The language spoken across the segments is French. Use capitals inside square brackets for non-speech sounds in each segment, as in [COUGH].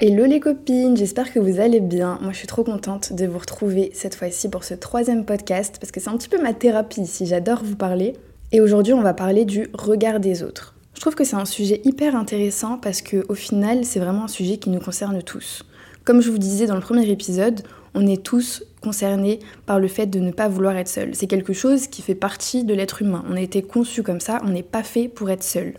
Hello les copines, j'espère que vous allez bien. Moi je suis trop contente de vous retrouver cette fois-ci pour ce troisième podcast parce que c'est un petit peu ma thérapie ici, j'adore vous parler. Et aujourd'hui on va parler du regard des autres. Je trouve que c'est un sujet hyper intéressant parce que au final c'est vraiment un sujet qui nous concerne tous. Comme je vous disais dans le premier épisode, on est tous concernés par le fait de ne pas vouloir être seul. C'est quelque chose qui fait partie de l'être humain. On a été conçu comme ça, on n'est pas fait pour être seul.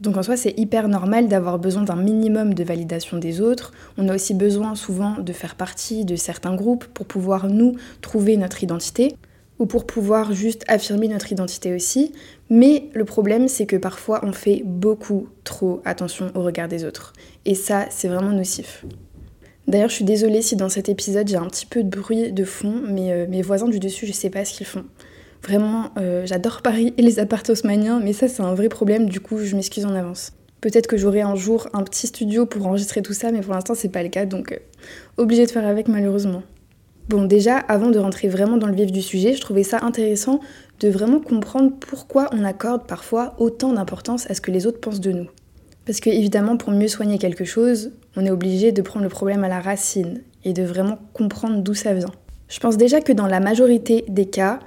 Donc en soi, c'est hyper normal d'avoir besoin d'un minimum de validation des autres. On a aussi besoin souvent de faire partie de certains groupes pour pouvoir nous trouver notre identité ou pour pouvoir juste affirmer notre identité aussi. Mais le problème, c'est que parfois on fait beaucoup trop attention au regard des autres. Et ça, c'est vraiment nocif. D'ailleurs, je suis désolée si dans cet épisode j'ai un petit peu de bruit de fond, mais euh, mes voisins du dessus, je sais pas ce qu'ils font. Vraiment, euh, j'adore Paris et les appartements haussmanniens, mais ça c'est un vrai problème, du coup je m'excuse en avance. Peut-être que j'aurai un jour un petit studio pour enregistrer tout ça, mais pour l'instant c'est pas le cas, donc euh, obligé de faire avec malheureusement. Bon déjà, avant de rentrer vraiment dans le vif du sujet, je trouvais ça intéressant de vraiment comprendre pourquoi on accorde parfois autant d'importance à ce que les autres pensent de nous. Parce que évidemment, pour mieux soigner quelque chose, on est obligé de prendre le problème à la racine et de vraiment comprendre d'où ça vient. Je pense déjà que dans la majorité des cas,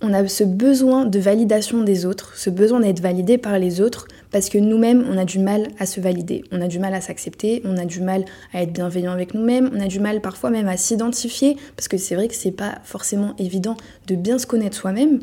on a ce besoin de validation des autres, ce besoin d'être validé par les autres, parce que nous-mêmes, on a du mal à se valider, on a du mal à s'accepter, on a du mal à être bienveillant avec nous-mêmes, on a du mal parfois même à s'identifier, parce que c'est vrai que c'est pas forcément évident de bien se connaître soi-même.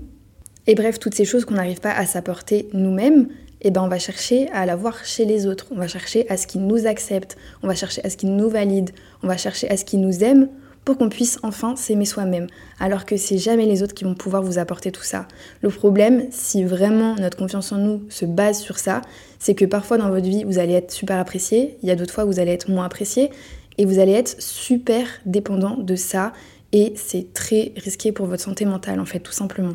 Et bref, toutes ces choses qu'on n'arrive pas à s'apporter nous-mêmes, eh ben on va chercher à l'avoir chez les autres, on va chercher à ce qu'ils nous acceptent, on va chercher à ce qu'ils nous valident, on va chercher à ce qu'ils nous aiment pour qu'on puisse enfin s'aimer soi-même, alors que c'est jamais les autres qui vont pouvoir vous apporter tout ça. Le problème, si vraiment notre confiance en nous se base sur ça, c'est que parfois dans votre vie, vous allez être super apprécié, il y a d'autres fois où vous allez être moins apprécié, et vous allez être super dépendant de ça, et c'est très risqué pour votre santé mentale en fait, tout simplement.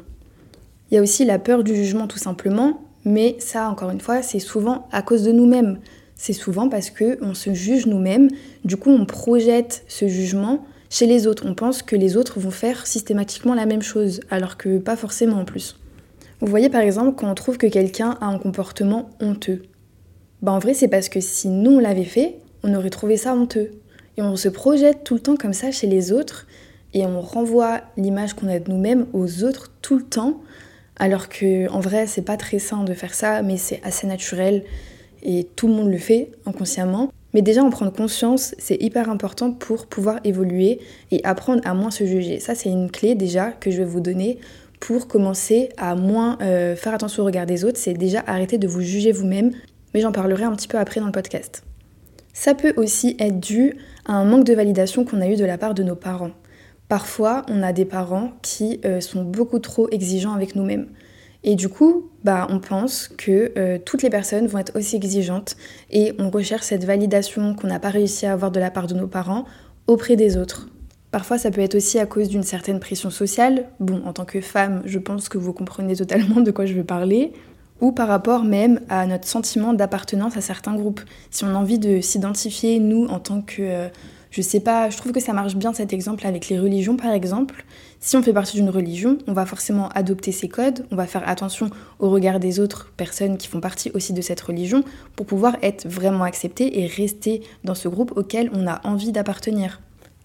Il y a aussi la peur du jugement tout simplement, mais ça encore une fois, c'est souvent à cause de nous-mêmes. C'est souvent parce que on se juge nous-mêmes, du coup on projette ce jugement chez les autres. On pense que les autres vont faire systématiquement la même chose, alors que pas forcément en plus. Vous voyez par exemple quand on trouve que quelqu'un a un comportement honteux. Bah en vrai c'est parce que si nous on l'avait fait, on aurait trouvé ça honteux. Et on se projette tout le temps comme ça chez les autres et on renvoie l'image qu'on a de nous-mêmes aux autres tout le temps alors que en vrai c'est pas très sain de faire ça mais c'est assez naturel et tout le monde le fait inconsciemment. Mais déjà en prendre conscience, c'est hyper important pour pouvoir évoluer et apprendre à moins se juger. Ça, c'est une clé déjà que je vais vous donner pour commencer à moins euh, faire attention au regard des autres. C'est déjà arrêter de vous juger vous-même, mais j'en parlerai un petit peu après dans le podcast. Ça peut aussi être dû à un manque de validation qu'on a eu de la part de nos parents. Parfois, on a des parents qui euh, sont beaucoup trop exigeants avec nous-mêmes. Et du coup, bah, on pense que euh, toutes les personnes vont être aussi exigeantes et on recherche cette validation qu'on n'a pas réussi à avoir de la part de nos parents auprès des autres. Parfois, ça peut être aussi à cause d'une certaine pression sociale. Bon, en tant que femme, je pense que vous comprenez totalement de quoi je veux parler. Ou par rapport même à notre sentiment d'appartenance à certains groupes. Si on a envie de s'identifier, nous, en tant que euh, je sais pas, je trouve que ça marche bien cet exemple avec les religions par exemple. Si on fait partie d'une religion, on va forcément adopter ses codes, on va faire attention au regard des autres personnes qui font partie aussi de cette religion pour pouvoir être vraiment accepté et rester dans ce groupe auquel on a envie d'appartenir.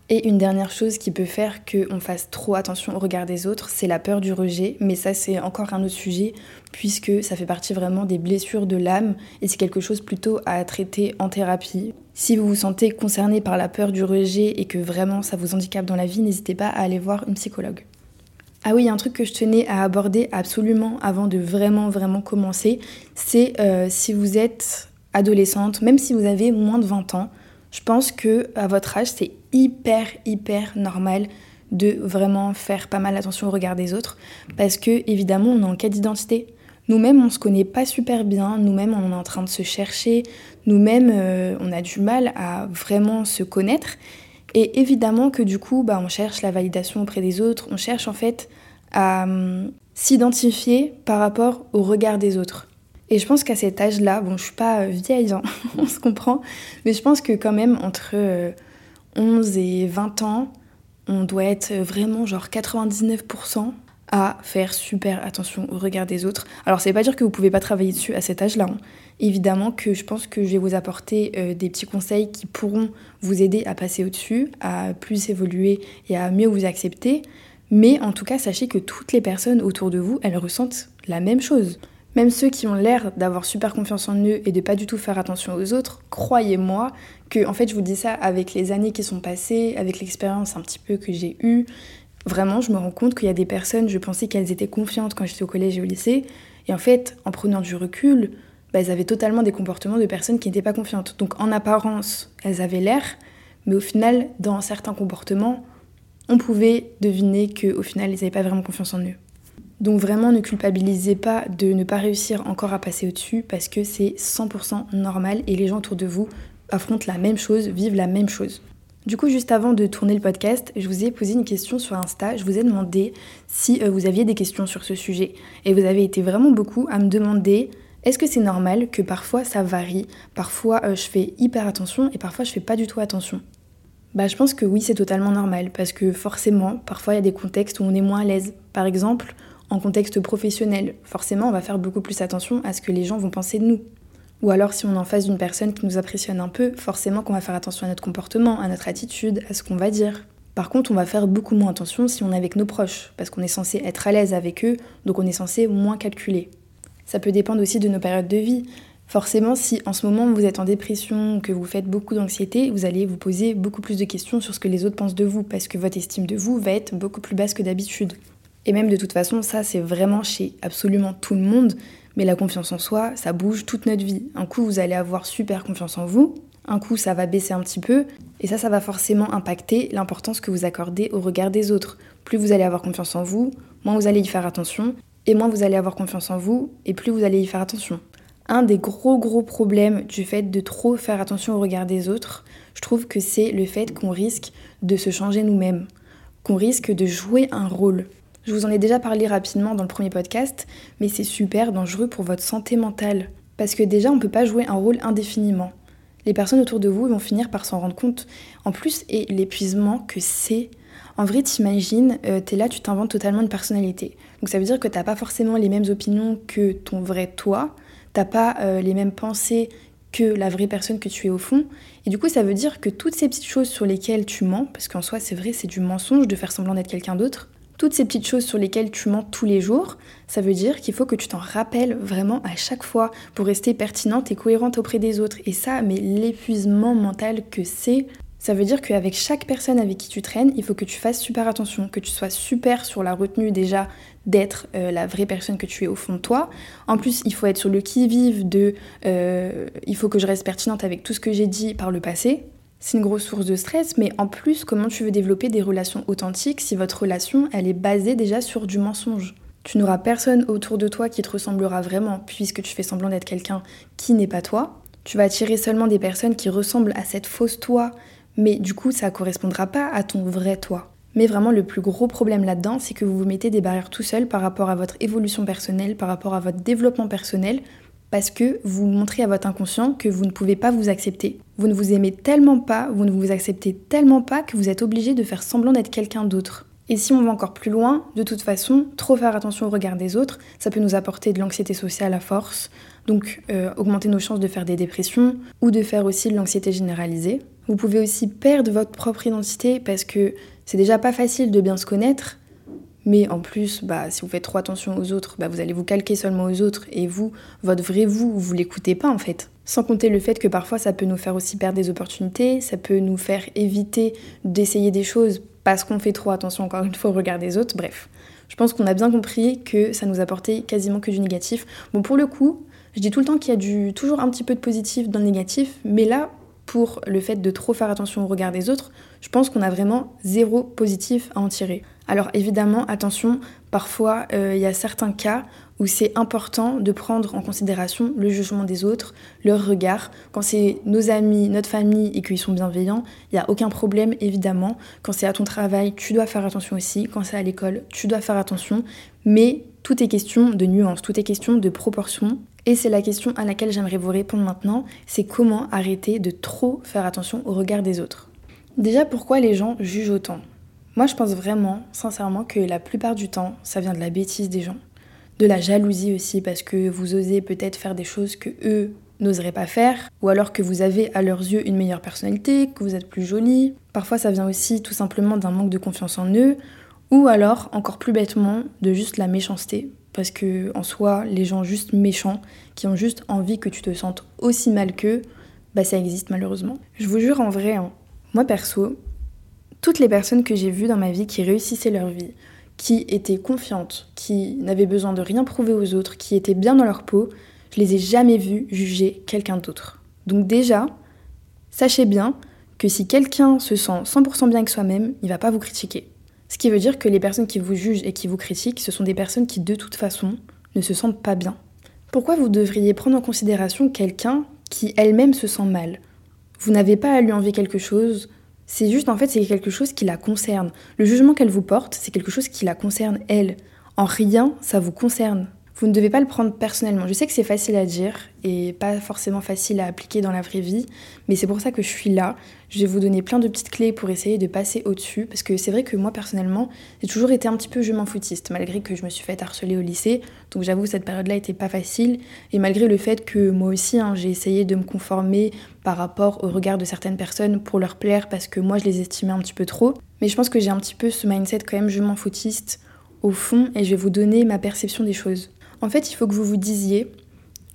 Et une dernière chose qui peut faire qu'on fasse trop attention au regard des autres, c'est la peur du rejet. Mais ça, c'est encore un autre sujet, puisque ça fait partie vraiment des blessures de l'âme, et c'est quelque chose plutôt à traiter en thérapie. Si vous vous sentez concerné par la peur du rejet et que vraiment ça vous handicape dans la vie, n'hésitez pas à aller voir une psychologue. Ah oui, il y a un truc que je tenais à aborder absolument avant de vraiment, vraiment commencer, c'est euh, si vous êtes adolescente, même si vous avez moins de 20 ans, je pense que à votre âge, c'est hyper, hyper normal de vraiment faire pas mal attention au regard des autres parce que évidemment on est en quête d'identité. Nous-mêmes on se connaît pas super bien, nous-mêmes on est en train de se chercher, nous-mêmes euh, on a du mal à vraiment se connaître et évidemment que du coup bah, on cherche la validation auprès des autres, on cherche en fait à hum, s'identifier par rapport au regard des autres. Et je pense qu'à cet âge-là, bon, je suis pas euh, vieille, hein, [LAUGHS] on se comprend, mais je pense que quand même entre 11 euh, et 20 ans, on doit être vraiment genre 99% à faire super attention au regard des autres. Alors ça veut pas dire que vous pouvez pas travailler dessus à cet âge-là. Hein. Évidemment que je pense que je vais vous apporter euh, des petits conseils qui pourront vous aider à passer au-dessus, à plus évoluer et à mieux vous accepter. Mais en tout cas, sachez que toutes les personnes autour de vous, elles ressentent la même chose. Même ceux qui ont l'air d'avoir super confiance en eux et de pas du tout faire attention aux autres, croyez-moi que, en fait, je vous dis ça avec les années qui sont passées, avec l'expérience un petit peu que j'ai eue. Vraiment, je me rends compte qu'il y a des personnes, je pensais qu'elles étaient confiantes quand j'étais au collège et au lycée. Et en fait, en prenant du recul, bah, elles avaient totalement des comportements de personnes qui n'étaient pas confiantes. Donc en apparence, elles avaient l'air, mais au final, dans certains comportements, on pouvait deviner qu'au final, ils n'avaient pas vraiment confiance en eux. Donc vraiment, ne culpabilisez pas de ne pas réussir encore à passer au-dessus parce que c'est 100% normal et les gens autour de vous affrontent la même chose, vivent la même chose. Du coup, juste avant de tourner le podcast, je vous ai posé une question sur Insta. Je vous ai demandé si euh, vous aviez des questions sur ce sujet. Et vous avez été vraiment beaucoup à me demander est-ce que c'est normal que parfois ça varie? Parfois euh, je fais hyper attention et parfois je fais pas du tout attention. Bah, je pense que oui, c'est totalement normal parce que forcément, parfois il y a des contextes où on est moins à l'aise. Par exemple, en contexte professionnel, forcément, on va faire beaucoup plus attention à ce que les gens vont penser de nous. Ou alors, si on est en face d'une personne qui nous impressionne un peu, forcément qu'on va faire attention à notre comportement, à notre attitude, à ce qu'on va dire. Par contre, on va faire beaucoup moins attention si on est avec nos proches, parce qu'on est censé être à l'aise avec eux, donc on est censé moins calculer. Ça peut dépendre aussi de nos périodes de vie. Forcément, si en ce moment vous êtes en dépression, que vous faites beaucoup d'anxiété, vous allez vous poser beaucoup plus de questions sur ce que les autres pensent de vous, parce que votre estime de vous va être beaucoup plus basse que d'habitude. Et même de toute façon, ça c'est vraiment chez absolument tout le monde, mais la confiance en soi, ça bouge toute notre vie. Un coup, vous allez avoir super confiance en vous, un coup, ça va baisser un petit peu, et ça, ça va forcément impacter l'importance que vous accordez au regard des autres. Plus vous allez avoir confiance en vous, moins vous allez y faire attention, et moins vous allez avoir confiance en vous, et plus vous allez y faire attention un des gros gros problèmes du fait de trop faire attention au regard des autres, je trouve que c'est le fait qu'on risque de se changer nous-mêmes, qu'on risque de jouer un rôle. Je vous en ai déjà parlé rapidement dans le premier podcast, mais c'est super dangereux pour votre santé mentale. Parce que déjà, on ne peut pas jouer un rôle indéfiniment. Les personnes autour de vous vont finir par s'en rendre compte. En plus, et l'épuisement que c'est. En vrai, t'imagines, euh, t'es là, tu t'inventes totalement une personnalité. Donc ça veut dire que t'as pas forcément les mêmes opinions que ton vrai toi, t'as pas euh, les mêmes pensées que la vraie personne que tu es au fond. Et du coup, ça veut dire que toutes ces petites choses sur lesquelles tu mens, parce qu'en soi, c'est vrai, c'est du mensonge de faire semblant d'être quelqu'un d'autre, toutes ces petites choses sur lesquelles tu mens tous les jours, ça veut dire qu'il faut que tu t'en rappelles vraiment à chaque fois pour rester pertinente et cohérente auprès des autres. Et ça, mais l'épuisement mental que c'est, ça veut dire qu'avec chaque personne avec qui tu traînes, il faut que tu fasses super attention, que tu sois super sur la retenue déjà d'être euh, la vraie personne que tu es au fond de toi. En plus, il faut être sur le qui-vive de euh, il faut que je reste pertinente avec tout ce que j'ai dit par le passé. C'est une grosse source de stress, mais en plus, comment tu veux développer des relations authentiques si votre relation, elle est basée déjà sur du mensonge? Tu n'auras personne autour de toi qui te ressemblera vraiment, puisque tu fais semblant d'être quelqu'un qui n'est pas toi. Tu vas attirer seulement des personnes qui ressemblent à cette fausse toi mais du coup ça correspondra pas à ton vrai toi. Mais vraiment le plus gros problème là-dedans, c'est que vous vous mettez des barrières tout seul par rapport à votre évolution personnelle, par rapport à votre développement personnel, parce que vous montrez à votre inconscient que vous ne pouvez pas vous accepter. Vous ne vous aimez tellement pas, vous ne vous acceptez tellement pas que vous êtes obligé de faire semblant d'être quelqu'un d'autre. Et si on va encore plus loin, de toute façon, trop faire attention au regard des autres, ça peut nous apporter de l'anxiété sociale à force, donc euh, augmenter nos chances de faire des dépressions ou de faire aussi de l'anxiété généralisée. Vous pouvez aussi perdre votre propre identité parce que c'est déjà pas facile de bien se connaître, mais en plus, bah, si vous faites trop attention aux autres, bah, vous allez vous calquer seulement aux autres et vous, votre vrai vous, vous l'écoutez pas en fait. Sans compter le fait que parfois ça peut nous faire aussi perdre des opportunités, ça peut nous faire éviter d'essayer des choses parce qu'on fait trop attention encore une fois au regard des autres, bref. Je pense qu'on a bien compris que ça nous apportait quasiment que du négatif. Bon, pour le coup, je dis tout le temps qu'il y a du, toujours un petit peu de positif dans le négatif, mais là, pour le fait de trop faire attention au regard des autres, je pense qu'on a vraiment zéro positif à en tirer. Alors évidemment, attention, parfois euh, il y a certains cas où c'est important de prendre en considération le jugement des autres, leur regard. Quand c'est nos amis, notre famille et qu'ils sont bienveillants, il n'y a aucun problème évidemment. Quand c'est à ton travail, tu dois faire attention aussi. Quand c'est à l'école, tu dois faire attention. Mais tout est question de nuance, tout est question de proportion. Et c'est la question à laquelle j'aimerais vous répondre maintenant, c'est comment arrêter de trop faire attention au regard des autres. Déjà, pourquoi les gens jugent autant? Moi, je pense vraiment, sincèrement, que la plupart du temps, ça vient de la bêtise des gens. De la jalousie aussi, parce que vous osez peut-être faire des choses que eux n'oseraient pas faire, ou alors que vous avez à leurs yeux une meilleure personnalité, que vous êtes plus jolie. Parfois, ça vient aussi tout simplement d'un manque de confiance en eux, ou alors, encore plus bêtement, de juste la méchanceté. Parce que, en soi, les gens juste méchants, qui ont juste envie que tu te sentes aussi mal qu'eux, bah ça existe malheureusement. Je vous jure en vrai, hein, moi perso, toutes les personnes que j'ai vues dans ma vie qui réussissaient leur vie, qui étaient confiantes, qui n'avaient besoin de rien prouver aux autres, qui étaient bien dans leur peau, je les ai jamais vues juger quelqu'un d'autre. Donc déjà, sachez bien que si quelqu'un se sent 100% bien avec soi-même, il va pas vous critiquer. Ce qui veut dire que les personnes qui vous jugent et qui vous critiquent, ce sont des personnes qui de toute façon ne se sentent pas bien. Pourquoi vous devriez prendre en considération quelqu'un qui elle-même se sent mal? Vous n'avez pas à lui envier quelque chose, c'est juste, en fait, c'est quelque chose qui la concerne. Le jugement qu'elle vous porte, c'est quelque chose qui la concerne, elle. En rien, ça vous concerne. Vous ne devez pas le prendre personnellement. Je sais que c'est facile à dire et pas forcément facile à appliquer dans la vraie vie, mais c'est pour ça que je suis là. Je vais vous donner plein de petites clés pour essayer de passer au-dessus, parce que c'est vrai que moi personnellement, j'ai toujours été un petit peu je m'en foutiste, malgré que je me suis fait harceler au lycée. Donc j'avoue, cette période-là était pas facile, et malgré le fait que moi aussi, hein, j'ai essayé de me conformer par rapport au regard de certaines personnes pour leur plaire, parce que moi je les estimais un petit peu trop. Mais je pense que j'ai un petit peu ce mindset quand même je m'en foutiste au fond, et je vais vous donner ma perception des choses. En fait, il faut que vous vous disiez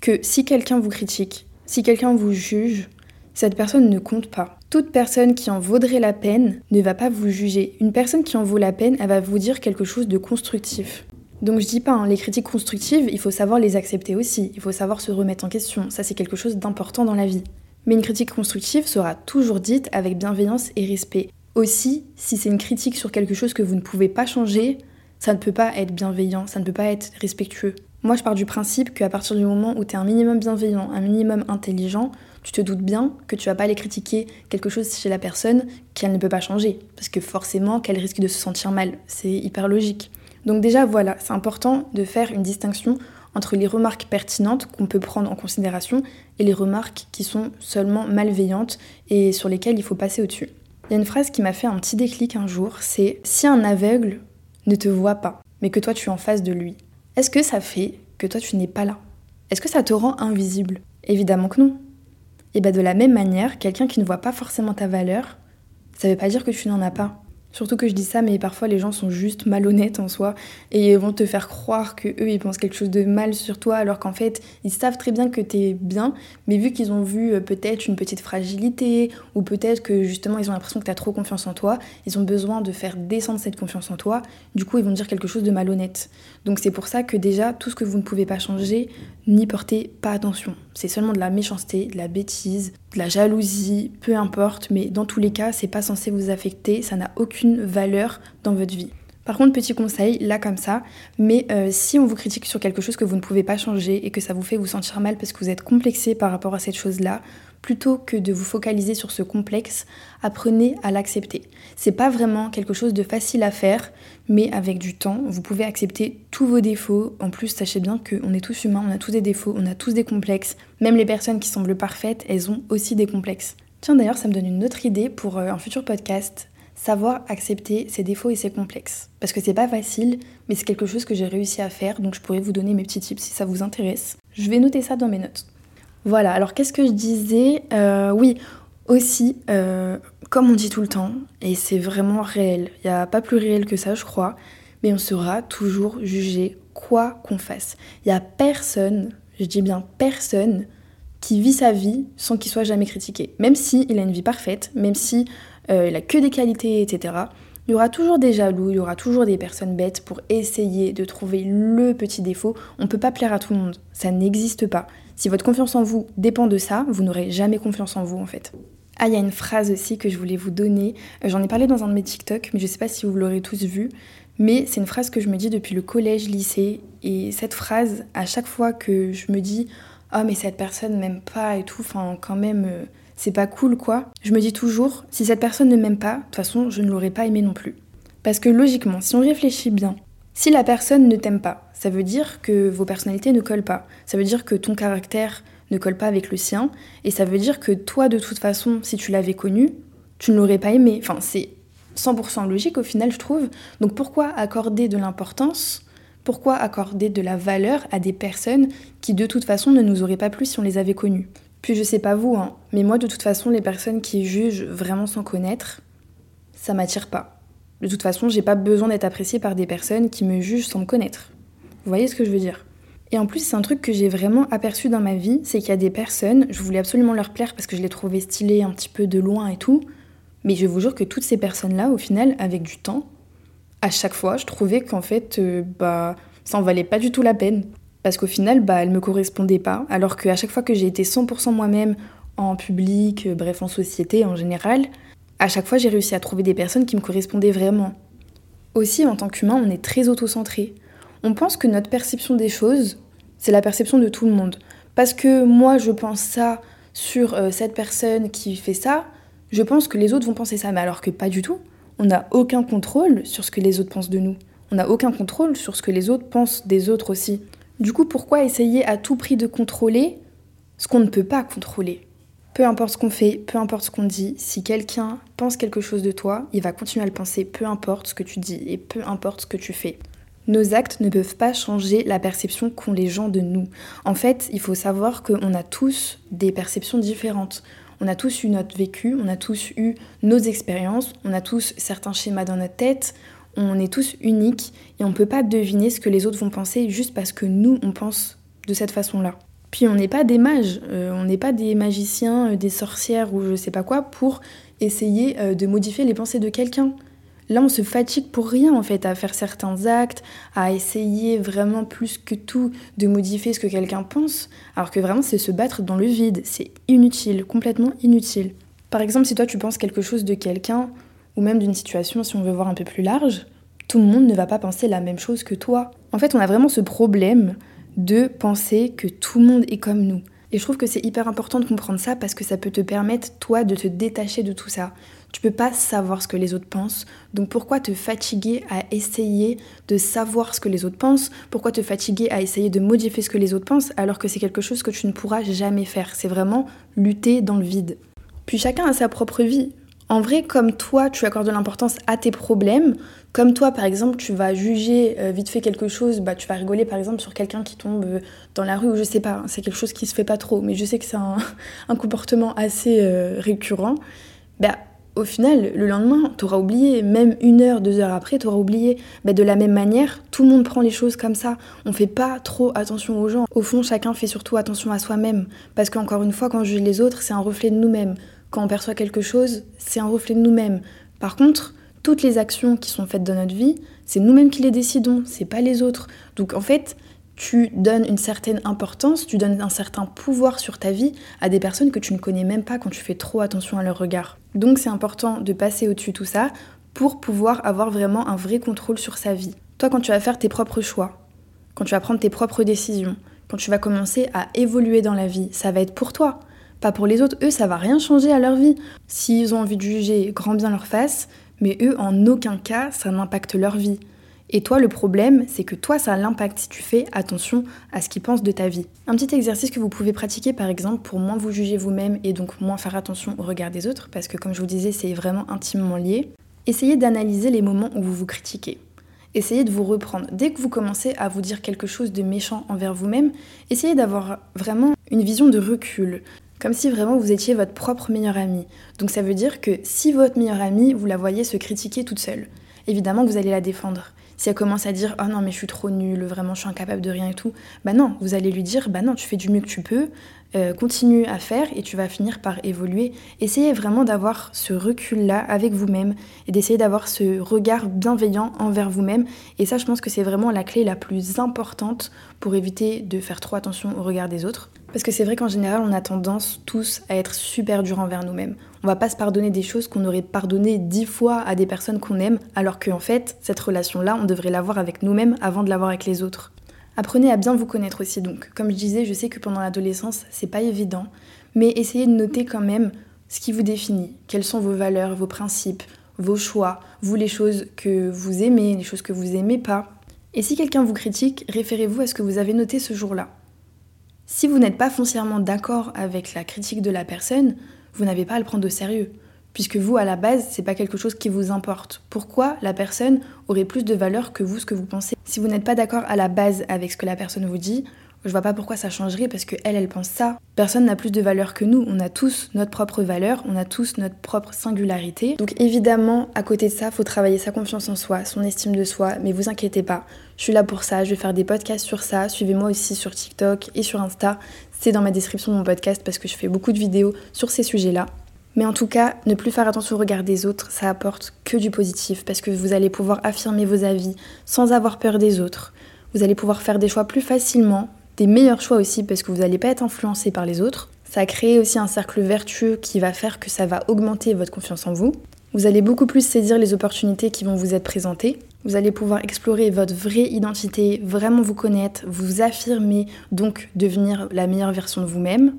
que si quelqu'un vous critique, si quelqu'un vous juge, cette personne ne compte pas. Toute personne qui en vaudrait la peine ne va pas vous juger. Une personne qui en vaut la peine, elle va vous dire quelque chose de constructif. Donc je dis pas, hein, les critiques constructives, il faut savoir les accepter aussi, il faut savoir se remettre en question, ça c'est quelque chose d'important dans la vie. Mais une critique constructive sera toujours dite avec bienveillance et respect. Aussi, si c'est une critique sur quelque chose que vous ne pouvez pas changer, ça ne peut pas être bienveillant, ça ne peut pas être respectueux. Moi, je pars du principe qu'à partir du moment où tu es un minimum bienveillant, un minimum intelligent, tu te doutes bien que tu vas pas aller critiquer quelque chose chez la personne qu'elle ne peut pas changer. Parce que forcément, qu'elle risque de se sentir mal. C'est hyper logique. Donc déjà, voilà, c'est important de faire une distinction entre les remarques pertinentes qu'on peut prendre en considération et les remarques qui sont seulement malveillantes et sur lesquelles il faut passer au-dessus. Il y a une phrase qui m'a fait un petit déclic un jour, c'est si un aveugle ne te voit pas, mais que toi tu es en face de lui, est-ce que ça fait que toi tu n'es pas là? Est-ce que ça te rend invisible? Évidemment que non. Et bien de la même manière, quelqu'un qui ne voit pas forcément ta valeur, ça veut pas dire que tu n'en as pas. Surtout que je dis ça, mais parfois les gens sont juste malhonnêtes en soi et vont te faire croire que eux ils pensent quelque chose de mal sur toi alors qu'en fait ils savent très bien que t'es bien, mais vu qu'ils ont vu euh, peut-être une petite fragilité ou peut-être que justement ils ont l'impression que t'as trop confiance en toi, ils ont besoin de faire descendre cette confiance en toi, du coup ils vont dire quelque chose de malhonnête. Donc c'est pour ça que déjà tout ce que vous ne pouvez pas changer, n'y portez pas attention. C'est seulement de la méchanceté, de la bêtise, de la jalousie, peu importe, mais dans tous les cas, c'est pas censé vous affecter, ça n'a aucune valeur dans votre vie. Par contre, petit conseil, là comme ça, mais euh, si on vous critique sur quelque chose que vous ne pouvez pas changer et que ça vous fait vous sentir mal parce que vous êtes complexé par rapport à cette chose-là, plutôt que de vous focaliser sur ce complexe, apprenez à l'accepter. C'est pas vraiment quelque chose de facile à faire, mais avec du temps, vous pouvez accepter tous vos défauts. En plus, sachez bien qu'on est tous humains, on a tous des défauts, on a tous des complexes. Même les personnes qui semblent parfaites, elles ont aussi des complexes. Tiens d'ailleurs, ça me donne une autre idée pour euh, un futur podcast savoir accepter ses défauts et ses complexes. Parce que c'est pas facile, mais c'est quelque chose que j'ai réussi à faire, donc je pourrais vous donner mes petits tips si ça vous intéresse. Je vais noter ça dans mes notes. Voilà, alors qu'est-ce que je disais euh, Oui, aussi, euh, comme on dit tout le temps, et c'est vraiment réel, il n'y a pas plus réel que ça, je crois, mais on sera toujours jugé quoi qu'on fasse. Il n'y a personne, je dis bien personne, qui vit sa vie sans qu'il soit jamais critiqué. Même s'il il a une vie parfaite, même si euh, il que des qualités, etc. Il y aura toujours des jaloux, il y aura toujours des personnes bêtes pour essayer de trouver le petit défaut. On ne peut pas plaire à tout le monde, ça n'existe pas. Si votre confiance en vous dépend de ça, vous n'aurez jamais confiance en vous en fait. Ah, il y a une phrase aussi que je voulais vous donner. Euh, j'en ai parlé dans un de mes TikTok, mais je sais pas si vous l'aurez tous vu. Mais c'est une phrase que je me dis depuis le collège, lycée. Et cette phrase, à chaque fois que je me dis, oh mais cette personne m'aime pas et tout, enfin quand même, euh, c'est pas cool quoi. Je me dis toujours, si cette personne ne m'aime pas, de toute façon, je ne l'aurais pas aimé non plus. Parce que logiquement, si on réfléchit bien, si la personne ne t'aime pas, ça veut dire que vos personnalités ne collent pas. Ça veut dire que ton caractère ne colle pas avec le sien. Et ça veut dire que toi, de toute façon, si tu l'avais connu, tu ne l'aurais pas aimé. Enfin, c'est 100% logique au final, je trouve. Donc pourquoi accorder de l'importance? Pourquoi accorder de la valeur à des personnes qui de toute façon ne nous auraient pas plu si on les avait connues? Puis je sais pas vous, hein, mais moi de toute façon, les personnes qui jugent vraiment sans connaître, ça m'attire pas. De toute façon, j'ai pas besoin d'être appréciée par des personnes qui me jugent sans me connaître. Vous voyez ce que je veux dire? Et en plus, c'est un truc que j'ai vraiment aperçu dans ma vie, c'est qu'il y a des personnes, je voulais absolument leur plaire parce que je les trouvais stylées un petit peu de loin et tout, mais je vous jure que toutes ces personnes-là, au final, avec du temps, à chaque fois, je trouvais qu'en fait, euh, bah, ça en valait pas du tout la peine. Parce qu'au final, bah, elle me correspondait pas. Alors qu'à chaque fois que j'ai été 100% moi-même en public, euh, bref, en société en général, à chaque fois, j'ai réussi à trouver des personnes qui me correspondaient vraiment. Aussi, en tant qu'humain, on est très auto-centré. On pense que notre perception des choses, c'est la perception de tout le monde. Parce que moi, je pense ça sur euh, cette personne qui fait ça, je pense que les autres vont penser ça. Mais alors que pas du tout on n'a aucun contrôle sur ce que les autres pensent de nous. On n'a aucun contrôle sur ce que les autres pensent des autres aussi. Du coup, pourquoi essayer à tout prix de contrôler ce qu'on ne peut pas contrôler? Peu importe ce qu'on fait, peu importe ce qu'on dit, si quelqu'un pense quelque chose de toi, il va continuer à le penser, peu importe ce que tu dis et peu importe ce que tu fais. Nos actes ne peuvent pas changer la perception qu'ont les gens de nous. En fait, il faut savoir qu'on a tous des perceptions différentes. On a tous eu notre vécu, on a tous eu nos expériences, on a tous certains schémas dans notre tête, on est tous uniques et on ne peut pas deviner ce que les autres vont penser juste parce que nous, on pense de cette façon-là. Puis on n'est pas des mages, euh, on n'est pas des magiciens, euh, des sorcières ou je sais pas quoi pour essayer euh, de modifier les pensées de quelqu'un. Là, on se fatigue pour rien en fait à faire certains actes, à essayer vraiment plus que tout de modifier ce que quelqu'un pense, alors que vraiment c'est se battre dans le vide, c'est inutile, complètement inutile. Par exemple, si toi tu penses quelque chose de quelqu'un, ou même d'une situation si on veut voir un peu plus large, tout le monde ne va pas penser la même chose que toi. En fait, on a vraiment ce problème de penser que tout le monde est comme nous. Et je trouve que c'est hyper important de comprendre ça parce que ça peut te permettre, toi, de te détacher de tout ça. Tu peux pas savoir ce que les autres pensent, donc pourquoi te fatiguer à essayer de savoir ce que les autres pensent? Pourquoi te fatiguer à essayer de modifier ce que les autres pensent alors que c'est quelque chose que tu ne pourras jamais faire? C'est vraiment lutter dans le vide. Puis chacun a sa propre vie. En vrai, comme toi, tu accordes de l'importance à tes problèmes, comme toi, par exemple, tu vas juger euh, vite fait quelque chose, bah, tu vas rigoler, par exemple, sur quelqu'un qui tombe euh, dans la rue, ou je sais pas, c'est quelque chose qui se fait pas trop, mais je sais que c'est [LAUGHS] un, comportement assez euh, récurrent. Bah, au final, le lendemain, t'auras oublié, même une heure, deux heures après, t'auras oublié. Bah, de la même manière, tout le monde prend les choses comme ça. On fait pas trop attention aux gens. Au fond, chacun fait surtout attention à soi-même. Parce qu'encore une fois, quand on juge les autres, c'est un reflet de nous-mêmes quand on perçoit quelque chose, c'est un reflet de nous-mêmes. Par contre, toutes les actions qui sont faites dans notre vie, c'est nous-mêmes qui les décidons, c'est pas les autres. Donc en fait, tu donnes une certaine importance, tu donnes un certain pouvoir sur ta vie à des personnes que tu ne connais même pas quand tu fais trop attention à leur regard. Donc c'est important de passer au-dessus de tout ça pour pouvoir avoir vraiment un vrai contrôle sur sa vie. Toi, quand tu vas faire tes propres choix, quand tu vas prendre tes propres décisions, quand tu vas commencer à évoluer dans la vie, ça va être pour toi pas pour les autres. Eux, ça va rien changer à leur vie. S'ils ont envie de juger, grand bien leur face, mais eux, en aucun cas, ça n'impacte leur vie. Et toi, le problème, c'est que toi, ça l'impacte si tu fais attention à ce qu'ils pensent de ta vie. Un petit exercice que vous pouvez pratiquer, par exemple, pour moins vous juger vous-même et donc moins faire attention au regard des autres, parce que comme je vous disais, c'est vraiment intimement lié. Essayez d'analyser les moments où vous vous critiquez. Essayez de vous reprendre. Dès que vous commencez à vous dire quelque chose de méchant envers vous-même, essayez d'avoir vraiment une vision de recul, comme si vraiment vous étiez votre propre meilleure amie. Donc ça veut dire que si votre meilleure amie, vous la voyez se critiquer toute seule, évidemment vous allez la défendre. Si elle commence à dire oh non mais je suis trop nulle, vraiment je suis incapable de rien et tout, bah non, vous allez lui dire bah non tu fais du mieux que tu peux, euh, continue à faire et tu vas finir par évoluer. Essayez vraiment d'avoir ce recul-là avec vous-même et d'essayer d'avoir ce regard bienveillant envers vous-même. Et ça, je pense que c'est vraiment la clé la plus importante pour éviter de faire trop attention au regard des autres. Parce que c'est vrai qu'en général, on a tendance tous à être super durs envers nous-mêmes. On va pas se pardonner des choses qu'on aurait pardonné dix fois à des personnes qu'on aime, alors qu'en fait, cette relation-là, on devrait l'avoir avec nous-mêmes avant de l'avoir avec les autres. Apprenez à bien vous connaître aussi donc. Comme je disais, je sais que pendant l'adolescence, c'est pas évident, mais essayez de noter quand même ce qui vous définit, quelles sont vos valeurs, vos principes, vos choix, vous les choses que vous aimez, les choses que vous aimez pas. Et si quelqu'un vous critique, référez-vous à ce que vous avez noté ce jour-là. Si vous n'êtes pas foncièrement d'accord avec la critique de la personne, vous n'avez pas à le prendre au sérieux. puisque vous, à la base, c'est pas quelque chose qui vous importe. Pourquoi la personne aurait plus de valeur que vous, ce que vous pensez? Si vous n'êtes pas d'accord à la base avec ce que la personne vous dit, je vois pas pourquoi ça changerait parce que elle, elle pense ça. Personne n'a plus de valeur que nous. On a tous notre propre valeur, on a tous notre propre singularité. Donc évidemment, à côté de ça, faut travailler sa confiance en soi, son estime de soi. Mais vous inquiétez pas, je suis là pour ça. Je vais faire des podcasts sur ça. Suivez-moi aussi sur TikTok et sur Insta. C'est dans ma description de mon podcast parce que je fais beaucoup de vidéos sur ces sujets-là. Mais en tout cas, ne plus faire attention au regard des autres, ça apporte que du positif parce que vous allez pouvoir affirmer vos avis sans avoir peur des autres. Vous allez pouvoir faire des choix plus facilement, des meilleurs choix aussi parce que vous n'allez pas être influencé par les autres. Ça crée aussi un cercle vertueux qui va faire que ça va augmenter votre confiance en vous. Vous allez beaucoup plus saisir les opportunités qui vont vous être présentées. Vous allez pouvoir explorer votre vraie identité, vraiment vous connaître, vous affirmer, donc devenir la meilleure version de vous-même.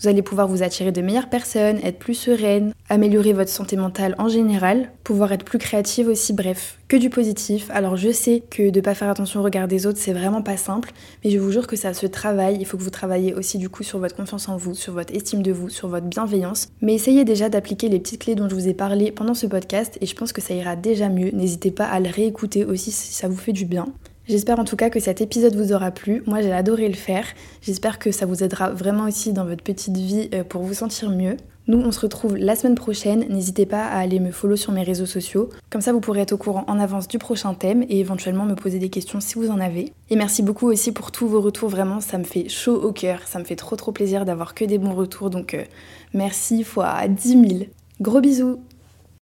Vous allez pouvoir vous attirer de meilleures personnes, être plus sereine, améliorer votre santé mentale en général, pouvoir être plus créative aussi, bref, que du positif. Alors je sais que de pas faire attention au regard des autres, c'est vraiment pas simple, mais je vous jure que ça se travaille. Il faut que vous travaillez aussi du coup sur votre confiance en vous, sur votre estime de vous, sur votre bienveillance. Mais essayez déjà d'appliquer les petites clés dont je vous ai parlé pendant ce podcast et je pense que ça ira déjà mieux. N'hésitez pas à le réécouter aussi si ça vous fait du bien. J'espère en tout cas que cet épisode vous aura plu. Moi j'ai adoré le faire. J'espère que ça vous aidera vraiment aussi dans votre petite vie euh, pour vous sentir mieux. Nous, on se retrouve la semaine prochaine. N'hésitez pas à aller me follow sur mes réseaux sociaux. Comme ça, vous pourrez être au courant en avance du prochain thème et éventuellement me poser des questions si vous en avez. Et merci beaucoup aussi pour tous vos retours. Vraiment, ça me fait chaud au cœur. Ça me fait trop trop plaisir d'avoir que des bons retours. Donc, euh, merci fois 10 000. Gros bisous